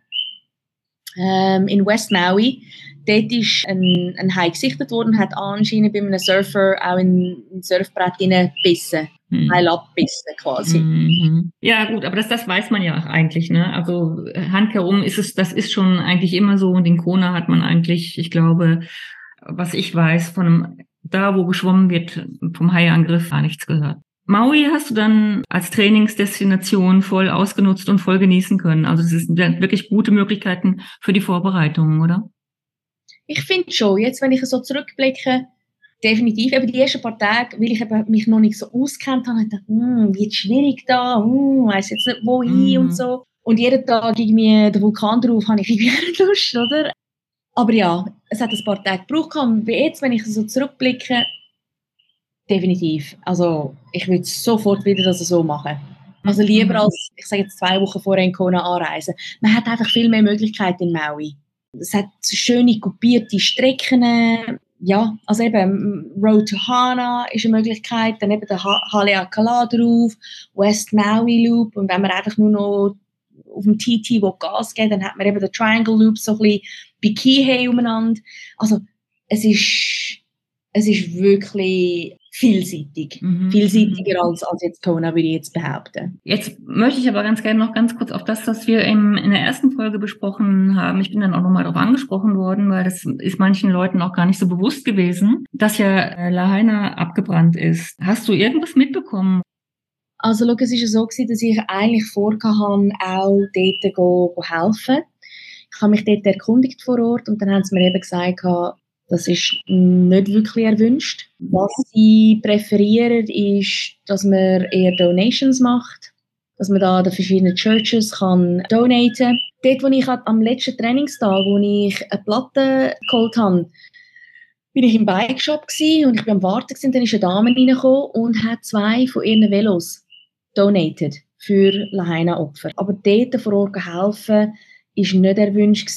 ähm, in West Maui. Dort ist ein, ein Hai gesichtet worden, hat anscheinend bei einem Surfer auch in ein Surfbrett gebissen. Mhm. Heil abbissen quasi. Mhm. Ja, gut, aber das, das weiß man ja eigentlich, ne? Also handherum ist es, das ist schon eigentlich immer so und in Kona hat man eigentlich, ich glaube, was ich weiß, von einem, da wo geschwommen wird, vom Haiangriff gar nichts gehört. Maui hast du dann als Trainingsdestination voll ausgenutzt und voll genießen können. Also das sind wirklich gute Möglichkeiten für die Vorbereitungen, oder? Ich finde schon. Jetzt, wenn ich so zurückblicke, definitiv. Aber die ersten paar Tage, weil ich eben mich noch nicht so auskennt habe, habe ich gedacht, hm, wird schwierig da, hm, weiß jetzt nicht wohin mm. und so. Und jeden Tag irgendwie den Vulkan drauf, habe ich irgendwie Lust, oder? Aber ja, es hat ein paar Tage gebraucht. Und jetzt, wenn ich so zurückblicke, definitiv. Also ich würde sofort wieder das so machen. Also lieber als, ich sage jetzt zwei Wochen vorher in Kona anreisen. Man hat einfach viel mehr Möglichkeiten in Maui. Es hat schöne kopierte Strecken. Ja, also eben Road to Hana ist eine Möglichkeit, dann eben der Haleakala drauf, West Maui Loop und wenn man einfach nur noch auf dem TT Gas geht, dann hat man eben den Triangle Loop so ein bisschen bei Kihei umeinander. Also es ist, es ist wirklich vielseitig. Mhm. Vielseitiger als, als jetzt Kona, würde ich jetzt behaupten. Jetzt möchte ich aber ganz gerne noch ganz kurz auf das, was wir im, in der ersten Folge besprochen haben. Ich bin dann auch nochmal darauf angesprochen worden, weil das ist manchen Leuten auch gar nicht so bewusst gewesen, dass ja äh, Lahaina abgebrannt ist. Hast du irgendwas mitbekommen? Also, schau, es war so, gewesen, dass ich eigentlich vorgehabt habe, auch dort go, go helfen. Ich habe mich dort erkundigt vor Ort und dann haben sie mir eben gesagt, das ist nicht wirklich erwünscht. Was sie präferieren, ist, dass man eher Donations macht, dass man da den verschiedenen Churches kann donaten. Dort, wo ich am letzten Trainingstag, wo ich eine Platte geholt habe, bin ich im Bike Shop und ich bin am Warten gewesen, dann ist eine Dame reingekommen und hat zwei von ihren Velos donated für Lahaina-Opfer. Aber dort vor Ort helfen, ist nicht erwünscht.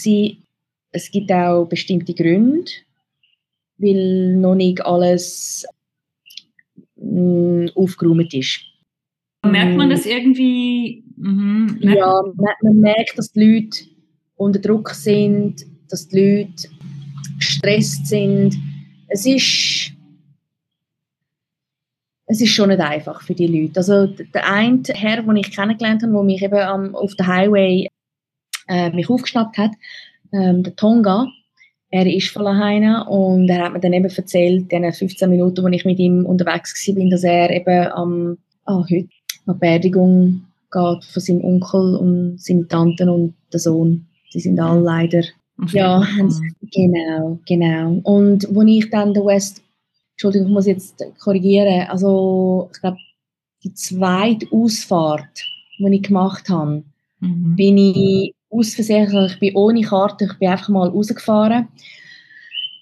Es gibt auch bestimmte Gründe, weil noch nicht alles mh, mm, aufgeräumt ist. Merkt man das irgendwie? Mhm. Ja, man, man, merkt, dass die Leute unter Druck sind, dass die Leute gestresst sind. Es ist, es ist schon nicht einfach für die Leute. Also der eine Herr, den ich kennengelernt habe, der mich eben am, auf der Highway äh, mich aufgeschnappt hat, ähm, der Tonga, er ist von Lahaina und er hat mir dann eben erzählt, in den 15 Minuten, wo ich mit ihm unterwegs war, dass er eben am, ah, heute an Beerdigung geht von seinem Onkel und seinen Tanten und der Sohn. Die sind alle leider, ja, genau, genau. Und wo ich dann der West, Entschuldigung, ich muss jetzt korrigieren, also ich glaube, die zweite Ausfahrt, die ich gemacht habe, mhm. bin ich aus Versehen, also ich bin ohne Karte, ich bin einfach mal rausgefahren,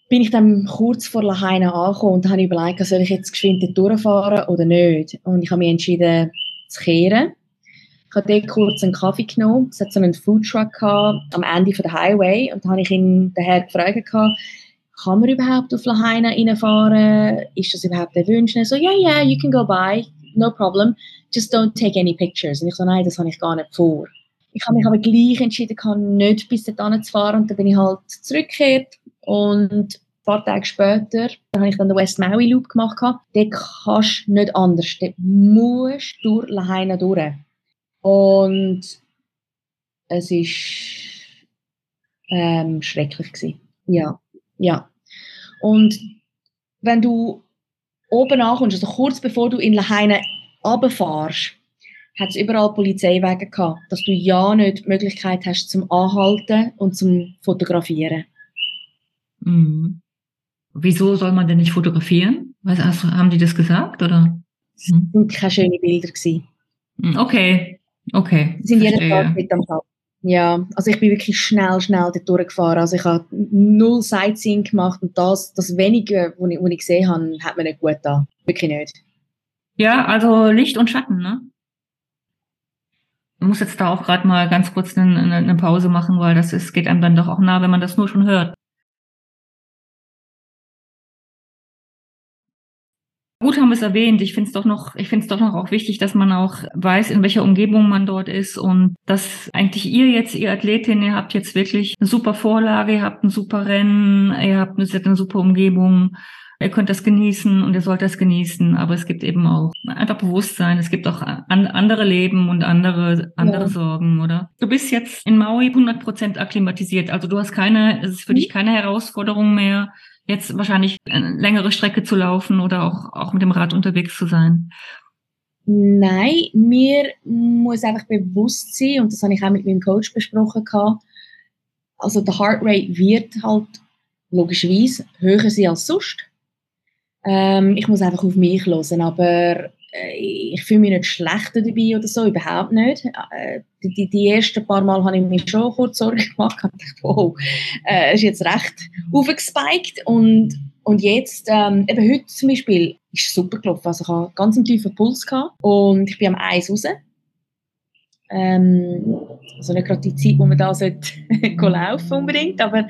bin ich dann kurz vor Lahaina angekommen und habe überlegt, soll ich jetzt geschwind durchfahren oder nicht. Und ich habe mich entschieden, zu kehren. Ich habe dort kurz einen Kaffee genommen. Es hat so einen Foodtruck am Ende der Highway und da habe ich ihn daher gefragt, kann man überhaupt auf Lahaina reinfahren? Ist das überhaupt erwünscht? Er so, ja, yeah, yeah, you can go by, no problem, just don't take any pictures. Und ich so, nein, das habe ich gar nicht vor. Ich habe mich aber gleich entschieden, nicht bis dahin zu fahren und dann bin ich halt zurückgekehrt und ein paar Tage später dann habe ich dann den West Maui Loop gemacht. Dort kannst du nicht anders. Dort musst du durch Lahaina durch. Und es ist ähm, schrecklich gewesen. Ja, ja. Und wenn du oben ankommst, also kurz bevor du in Lahaina runterfährst, hat es überall Polizeiwege gehabt, dass du ja nicht die Möglichkeit hast zum Anhalten und zum Fotografieren. Mhm. Wieso soll man denn nicht fotografieren? Was, hast, haben die das gesagt, oder? Es mhm. sind keine schönen Bilder gewesen. Hm, okay, okay. Sie sind jeden Tag mit am Tag. Ja, also ich bin wirklich schnell, schnell dort durchgefahren. Also ich habe null Sightseeing gemacht und das, das Wenige, was ich, was ich gesehen habe, hat mir nicht gut da. Wirklich nicht. Ja, also Licht und Schatten, ne? Muss jetzt da auch gerade mal ganz kurz eine, eine, Pause machen, weil das ist, geht einem dann doch auch nah, wenn man das nur schon hört. Gut haben wir es erwähnt. Ich finde es doch noch, ich finde doch noch auch wichtig, dass man auch weiß, in welcher Umgebung man dort ist und dass eigentlich ihr jetzt, ihr Athletin, ihr habt jetzt wirklich eine super Vorlage, ihr habt ein super Rennen, ihr habt eine super Umgebung. Ihr könnt das genießen und ihr sollt das genießen, aber es gibt eben auch einfach Bewusstsein. Es gibt auch an, andere Leben und andere, andere ja. Sorgen, oder? Du bist jetzt in Maui 100 Prozent akklimatisiert. Also du hast keine, es ist für mhm. dich keine Herausforderung mehr, jetzt wahrscheinlich eine längere Strecke zu laufen oder auch, auch mit dem Rad unterwegs zu sein? Nein, mir muss einfach bewusst sein, und das habe ich auch mit meinem Coach besprochen, also der Heart Rate wird halt logischerweise höher sein als sonst. Ähm, ich muss einfach auf mich hören, aber äh, ich fühle mich nicht schlechter dabei oder so, überhaupt nicht. Äh, die, die, die, ersten paar Mal habe ich mir schon kurz Sorgen gemacht und dachte, wow, äh, ist jetzt recht aufgespiked und, und jetzt, ähm, eben heute zum Beispiel, ist super gelaufen. Also ich hatte ganz einen tiefen Puls gehabt und ich bin am Eis raus. Ähm, also nicht gerade die Zeit, wo man da sollte laufen unbedingt, aber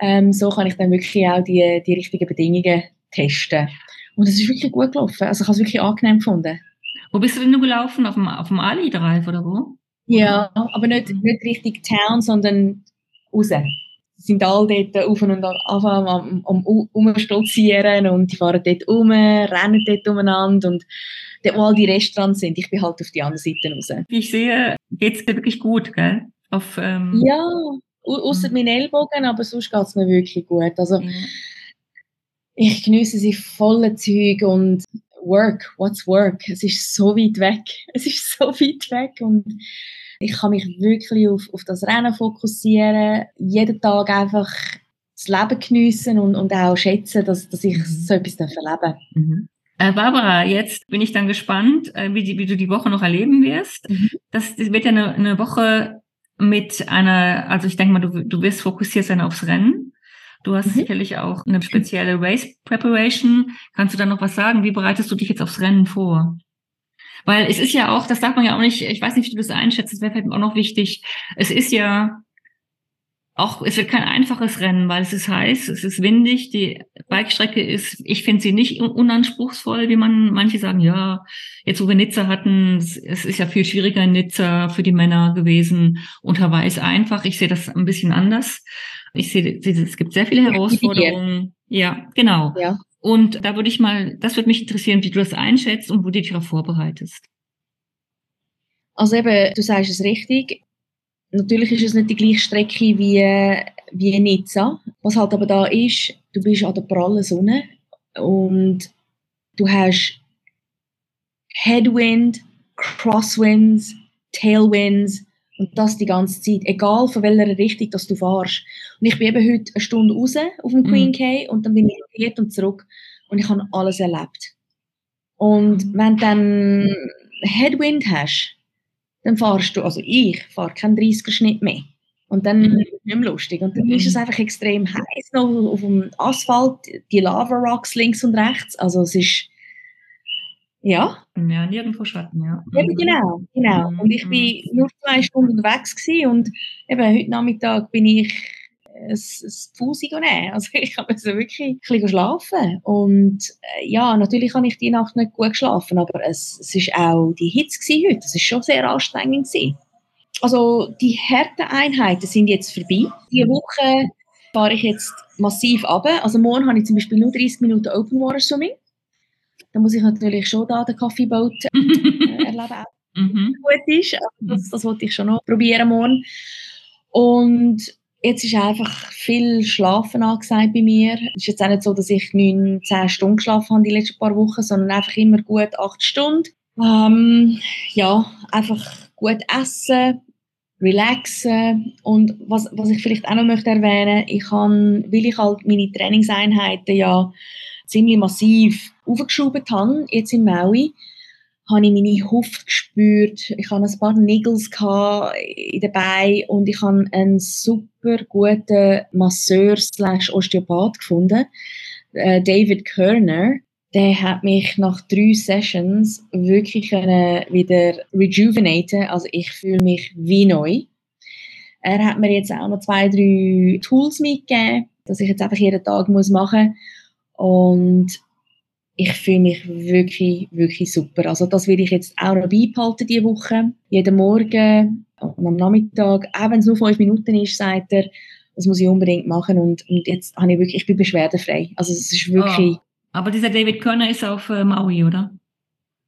ähm, so kann ich dann wirklich auch die, die richtigen Bedingungen testen. Und es ist wirklich gut gelaufen. Also ich habe es wirklich angenehm gefunden. Wo bist du denn nur gelaufen? Auf dem, auf dem Ali Drive oder wo? Ja, aber nicht, nicht richtig Town, sondern raus. Sie sind alle dort auf und an am, am, umstolzieren und die fahren dort um, rennen dort umeinander und dort, wo all die Restaurants sind, ich bin halt auf die andere Seite raus. Wie ich sehe, geht es dir wirklich gut, gell? Auf, ähm ja, außer mhm. meinen Ellbogen, aber sonst geht es mir wirklich gut. Also, mhm ich genieße sie voller Zeug und Work, what's Work? Es ist so weit weg. Es ist so weit weg und ich kann mich wirklich auf, auf das Rennen fokussieren, jeden Tag einfach das Leben geniessen und, und auch schätzen, dass, dass ich mhm. so etwas erleben mhm. Äh, Barbara, jetzt bin ich dann gespannt, äh, wie, die, wie du die Woche noch erleben wirst. Mhm. Das, das wird ja eine, eine Woche mit einer, also ich denke mal, du, du wirst fokussiert sein aufs Rennen. Du hast mhm. sicherlich auch eine spezielle Race Preparation. Kannst du da noch was sagen? Wie bereitest du dich jetzt aufs Rennen vor? Weil es ist ja auch, das darf man ja auch nicht, ich weiß nicht, wie du das einschätzt, das wäre vielleicht auch noch wichtig. Es ist ja auch, es wird kein einfaches Rennen, weil es ist heiß, es ist windig, die Bikestrecke ist, ich finde sie nicht unanspruchsvoll, wie man, manche sagen, ja, jetzt wo wir Nizza hatten, es ist ja viel schwieriger in Nizza für die Männer gewesen und Hawaii ist einfach. Ich sehe das ein bisschen anders. Ich sehe, es gibt sehr viele Herausforderungen. Ja, genau. Ja. Und da würde ich mal, das würde mich interessieren, wie du das einschätzt und wo du dich darauf vorbereitest. Also eben, du sagst es richtig. Natürlich ist es nicht die gleiche Strecke wie, wie Nizza. Was halt aber da ist, du bist an der prallen Sonne und du hast Headwind, Crosswinds, Tailwinds, und das die ganze Zeit, egal von welcher Richtung dass du fährst. Und ich bin eben heute eine Stunde raus auf dem Queen K und dann bin ich hier und zurück und ich habe alles erlebt. Und mhm. wenn du dann Headwind hast, dann fahrst du, also ich fahre keinen 30er-Schnitt mehr. Und dann mhm. ist es nicht mehr lustig. Und dann mhm. ist es einfach extrem heiß noch auf dem Asphalt, die Lava Rocks links und rechts. Also es ist ja. Ja, nirgendwo Schatten, ja. Eben, genau, genau. Mhm. Und ich bin mhm. nur zwei Stunden unterwegs gewesen und eben heute Nachmittag bin ich ein, ein Fusi nehmen. Also ich habe also wirklich ein bisschen schlafen. Und äh, ja, natürlich habe ich die Nacht nicht gut geschlafen, aber es, es ist auch die Hitze heute. Es ist schon sehr anstrengend gewesen. Also die harten Einheiten sind jetzt vorbei. Diese Woche fahre ich jetzt massiv ab. Also morgen habe ich zum Beispiel nur 30 Minuten Open Water Swimming. Da muss ich natürlich schon da den Kaffeeboot äh, erleben. mhm. gut ist. Also das, das wollte ich schon noch probieren morgen. Und jetzt ist einfach viel Schlafen angesagt bei mir. Es ist jetzt auch nicht so, dass ich neun, zehn Stunden geschlafen habe die letzten paar Wochen, sondern einfach immer gut acht Stunden. Ähm, ja, einfach gut essen, relaxen und was, was ich vielleicht auch noch möchte erwähnen, ich kann, weil ich halt meine Trainingseinheiten ja ziemlich massiv aufgeschoben habe, jetzt im Maui, habe ich meine Hüfte gespürt, ich habe ein paar Niggles in den Beinen und ich habe einen super guten Masseur slash Osteopath gefunden, äh, David Körner. Der hat mich nach drei Sessions wirklich wieder rejuvenaten. Also ich fühle mich wie neu. Er hat mir jetzt auch noch zwei, drei Tools mitgegeben, dass ich jetzt einfach jeden Tag machen muss. Und ich fühle mich wirklich, wirklich super. Also das will ich jetzt auch noch beibehalten diese Woche. Jeden Morgen und am Nachmittag, auch wenn es nur fünf Minuten ist, sagt er, das muss ich unbedingt machen und, und jetzt habe ich wirklich, ich bin beschwerdefrei. Also es ist wirklich... Oh. Aber dieser David Körner ist auf äh, Maui, oder?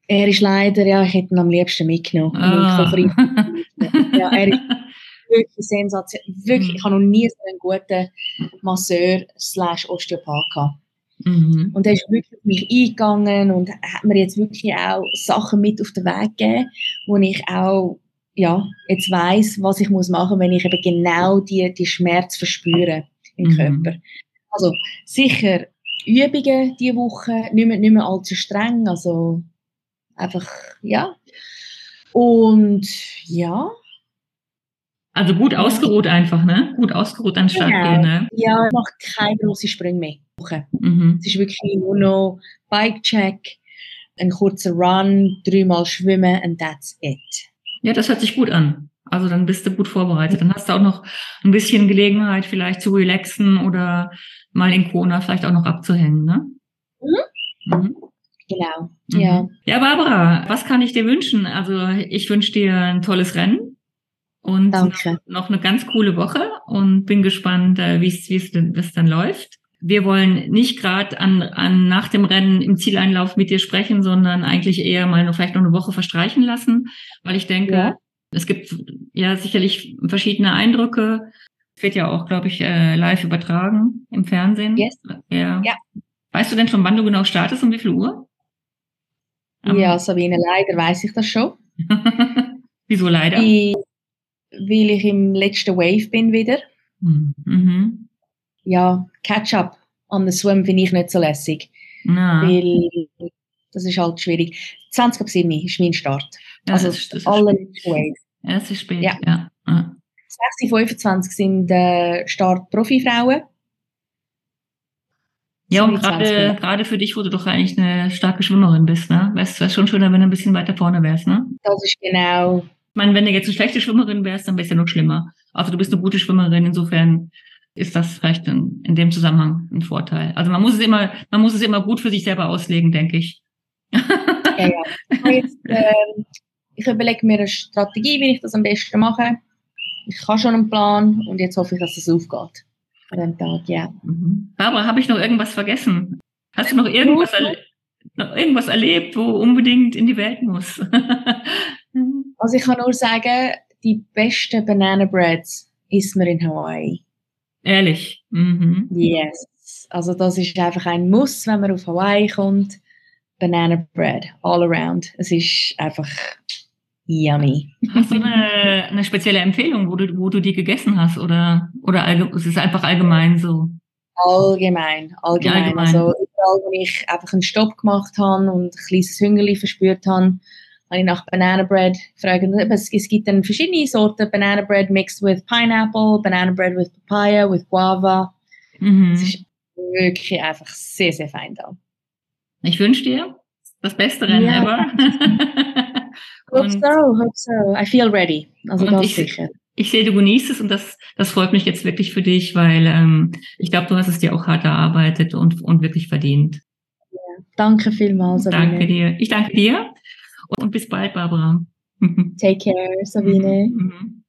Er ist leider, ja, ich hätte ihn am liebsten mitgenommen. Ah. ja, er ist wirklich sensationell. Wirklich, ich habe noch nie so einen guten Masseur slash Osteopath gehabt. Mhm. Und er ist wirklich auf mich eingegangen und hat mir jetzt wirklich auch Sachen mit auf den Weg gegeben, wo ich auch ja, jetzt weiß, was ich muss machen, wenn ich eben genau die, die Schmerz verspüre im mhm. Körper. Also sicher Übungen diese Woche, nicht mehr, nicht mehr allzu streng, also einfach, ja. Und ja, also gut ausgeruht einfach, ne? Gut ausgeruht an den Start genau. gehen, ne? Ja, ich mache keine grossen Sprünge mehr. Mhm. Es ist wirklich nur noch Bike-Check, ein kurzer Run, dreimal schwimmen and that's it. Ja, das hört sich gut an. Also dann bist du gut vorbereitet. Dann hast du auch noch ein bisschen Gelegenheit, vielleicht zu relaxen oder mal in Kona vielleicht auch noch abzuhängen, ne? Mhm. Mhm. Genau, mhm. ja. Ja, Barbara, was kann ich dir wünschen? Also ich wünsche dir ein tolles Rennen und Danke. noch eine ganz coole Woche und bin gespannt, äh, wie es wie es dann läuft. Wir wollen nicht gerade an, an nach dem Rennen im Zieleinlauf mit dir sprechen, sondern eigentlich eher mal noch vielleicht noch eine Woche verstreichen lassen, weil ich denke, ja. es gibt ja sicherlich verschiedene Eindrücke. Es wird ja auch, glaube ich, äh, live übertragen im Fernsehen. Yes. Ja. ja. Weißt du denn schon, wann du genau startest, um wie viel Uhr? ja, Sabine, leider weiß ich das schon. Wieso leider? Ich weil ich im letzten Wave bin wieder. Mhm. Ja, Catch-up an den Swim finde ich nicht so lässig. Ja. Weil das ist halt schwierig. 20 ab 7 ist mein Start. Ja, also das ist, das ist alle Waves. Ja, es ist spät, ja. ja. ja. 6 25 sind äh, Start Profifrauen. Ja, und gerade, gerade für dich, wo du doch eigentlich eine starke Schwimmerin bist, ne? Wäre es schon schöner, wenn du ein bisschen weiter vorne wärst, ne? Das ist genau ich meine, wenn du jetzt eine schlechte Schwimmerin wärst, dann wäre es ja noch schlimmer. Also du bist eine gute Schwimmerin, insofern ist das vielleicht in, in dem Zusammenhang ein Vorteil. Also man muss es immer, man muss es immer gut für sich selber auslegen, denke ich. ja, ja. Jetzt, äh, ich überlege mir eine Strategie, wie ich das am besten mache. Ich habe schon einen Plan und jetzt hoffe ich, dass es aufgeht. An dem Tag, ja. Mhm. Barbara, habe ich noch irgendwas vergessen? Hast du noch irgendwas, erle noch irgendwas erlebt, wo unbedingt in die Welt muss? Also ich kann nur sagen, die besten Banana Breads isst man in Hawaii. Ehrlich? Mhm. Yes. Also das ist einfach ein Muss, wenn man auf Hawaii kommt. Banana Bread, all around. Es ist einfach yummy. Hast du eine, eine spezielle Empfehlung, wo du, wo du die gegessen hast? Oder, oder es ist einfach allgemein so? Allgemein, allgemein. allgemein. Also überall, wo ich einfach einen Stopp gemacht habe und ein kleines Hüngerli verspürt habe, habe ich nach Banana Bread gefragt. Es, es gibt dann verschiedene Sorten. Banana Bread mixed with Pineapple, Banana Bread with Papaya, with Guava. Mhm. Es ist wirklich einfach sehr, sehr fein da. Ich wünsche dir das beste Rennen ja. ever. hope so, hope so. I feel ready. Also ganz ich, sicher. Ich sehe, du genießt es und das, das freut mich jetzt wirklich für dich, weil ähm, ich glaube, du hast es dir auch hart erarbeitet und, und wirklich verdient. Ja. Danke vielmals. Sabine. Danke dir. Ich danke dir und bis bald, Barbara. Take care, Sabine. Mhm.